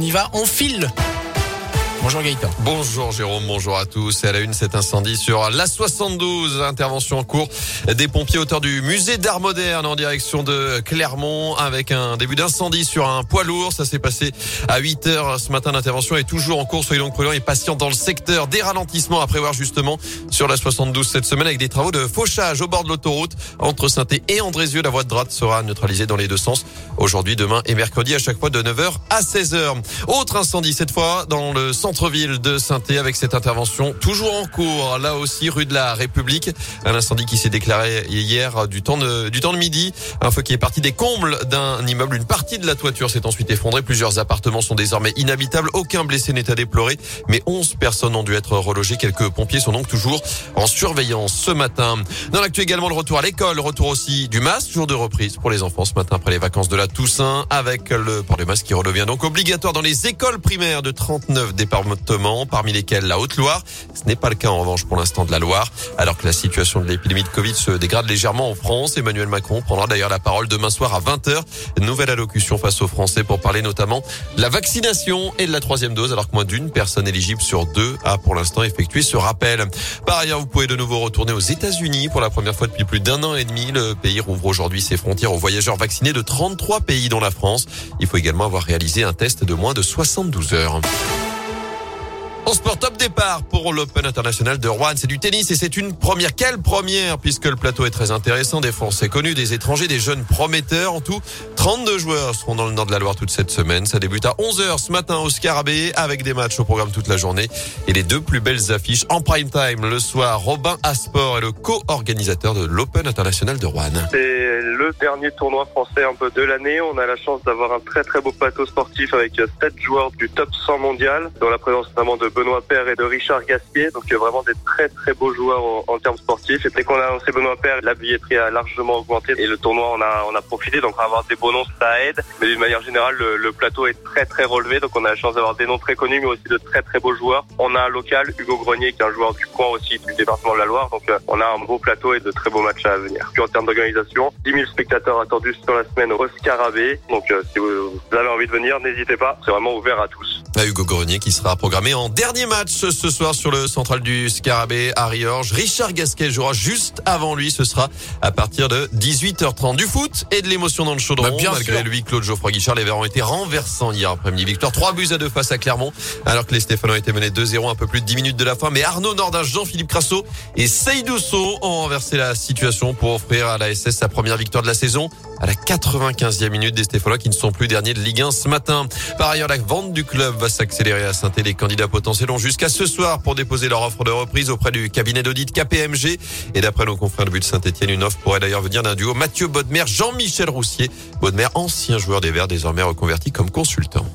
On y va, on file Bonjour Gaëtan. Bonjour Jérôme, bonjour à tous. Et à la une, cet incendie sur la 72. Intervention en cours des pompiers auteurs du musée d'art moderne en direction de Clermont avec un début d'incendie sur un poids lourd. Ça s'est passé à 8 heures ce matin. L'intervention est toujours en cours. Soyez donc prudents et patients dans le secteur. Des ralentissements à prévoir justement sur la 72 cette semaine avec des travaux de fauchage au bord de l'autoroute entre saint et Andrézieux. La voie de droite sera neutralisée dans les deux sens aujourd'hui, demain et mercredi à chaque fois de 9h à 16h. Autre incendie cette fois dans le centre centre-ville de saint avec cette intervention toujours en cours. Là aussi, rue de la République. Un incendie qui s'est déclaré hier du temps de, du temps de midi. Un feu qui est parti des combles d'un immeuble. Une partie de la toiture s'est ensuite effondrée. Plusieurs appartements sont désormais inhabitables. Aucun blessé n'est à déplorer. Mais 11 personnes ont dû être relogées. Quelques pompiers sont donc toujours en surveillance ce matin. Dans l'actu également, le retour à l'école. Le retour aussi du masque. Jour de reprise pour les enfants ce matin après les vacances de la Toussaint avec le port du masque qui redevient donc obligatoire dans les écoles primaires de 39 départements parmi lesquels la Haute-Loire. Ce n'est pas le cas en revanche pour l'instant de la Loire. Alors que la situation de l'épidémie de Covid se dégrade légèrement en France, Emmanuel Macron prendra d'ailleurs la parole demain soir à 20h. Nouvelle allocution face aux Français pour parler notamment de la vaccination et de la troisième dose, alors que moins d'une personne éligible sur deux a pour l'instant effectué ce rappel. Par ailleurs, vous pouvez de nouveau retourner aux États-Unis pour la première fois depuis plus d'un an et demi. Le pays rouvre aujourd'hui ses frontières aux voyageurs vaccinés de 33 pays dont la France. Il faut également avoir réalisé un test de moins de 72 heures. Sport top départ pour l'Open International de Rouen. C'est du tennis et c'est une première. Quelle première puisque le plateau est très intéressant. Des Français connus, des étrangers, des jeunes prometteurs. En tout, 32 joueurs seront dans le nord de la Loire toute cette semaine. Ça débute à 11h ce matin au Scarabée avec des matchs au programme toute la journée et les deux plus belles affiches en prime time le soir. Robin Asport est le co-organisateur de l'Open International de Rouen. Le dernier tournoi français un peu de l'année. On a la chance d'avoir un très très beau plateau sportif avec 7 joueurs du top 100 mondial, dont la présence notamment de Benoît Père et de Richard Gaspier. Donc vraiment des très très beaux joueurs en, termes sportifs. Et dès qu'on a annoncé Benoît Père, la billetterie a largement augmenté et le tournoi on a on a profité. Donc avoir des beaux noms ça aide. Mais d'une manière générale le, plateau est très très relevé. Donc on a la chance d'avoir des noms très connus mais aussi de très très beaux joueurs. On a un local, Hugo Grenier, qui est un joueur du coin aussi du département de la Loire. Donc euh, on a un beau plateau et de très beaux matchs à venir. Puis en termes d'organisation, 10 000 spectateurs attendus sur la semaine au Scarabée. Donc euh, si vous, avez envie de venir, n'hésitez pas. C'est vraiment ouvert à tous. Hugo Grenier qui sera programmé en dernier match ce soir sur le central du Scarabée à Riorges. Richard Gasquet jouera juste avant lui. Ce sera à partir de 18h30. Du foot et de l'émotion dans le chaudron. Bah, Malgré lui, Claude Geoffroy Guichard, les Verts ont été renversants hier après-midi. Victoire 3 buts à 2 face à Clermont. Alors que les Stéphanois étaient menés 2-0 un peu plus de 10 minutes de la fin. Mais Arnaud Nordin, Jean-Philippe Crasso et Seydou ont renversé la situation pour offrir à la SS sa première victoire de la saison à la 95e minute des Stéphanois qui ne sont plus derniers de Ligue 1 ce matin. Par ailleurs, la vente du club va s'accélérer à saint Les candidats potentiels ont jusqu'à ce soir pour déposer leur offre de reprise auprès du cabinet d'audit KPMG. Et d'après nos confrères de but Saint-Etienne, une offre pourrait d'ailleurs venir d'un duo Mathieu Bodmer, Jean-Michel Roussier. Bodmer, ancien joueur des Verts, désormais reconverti comme consultant.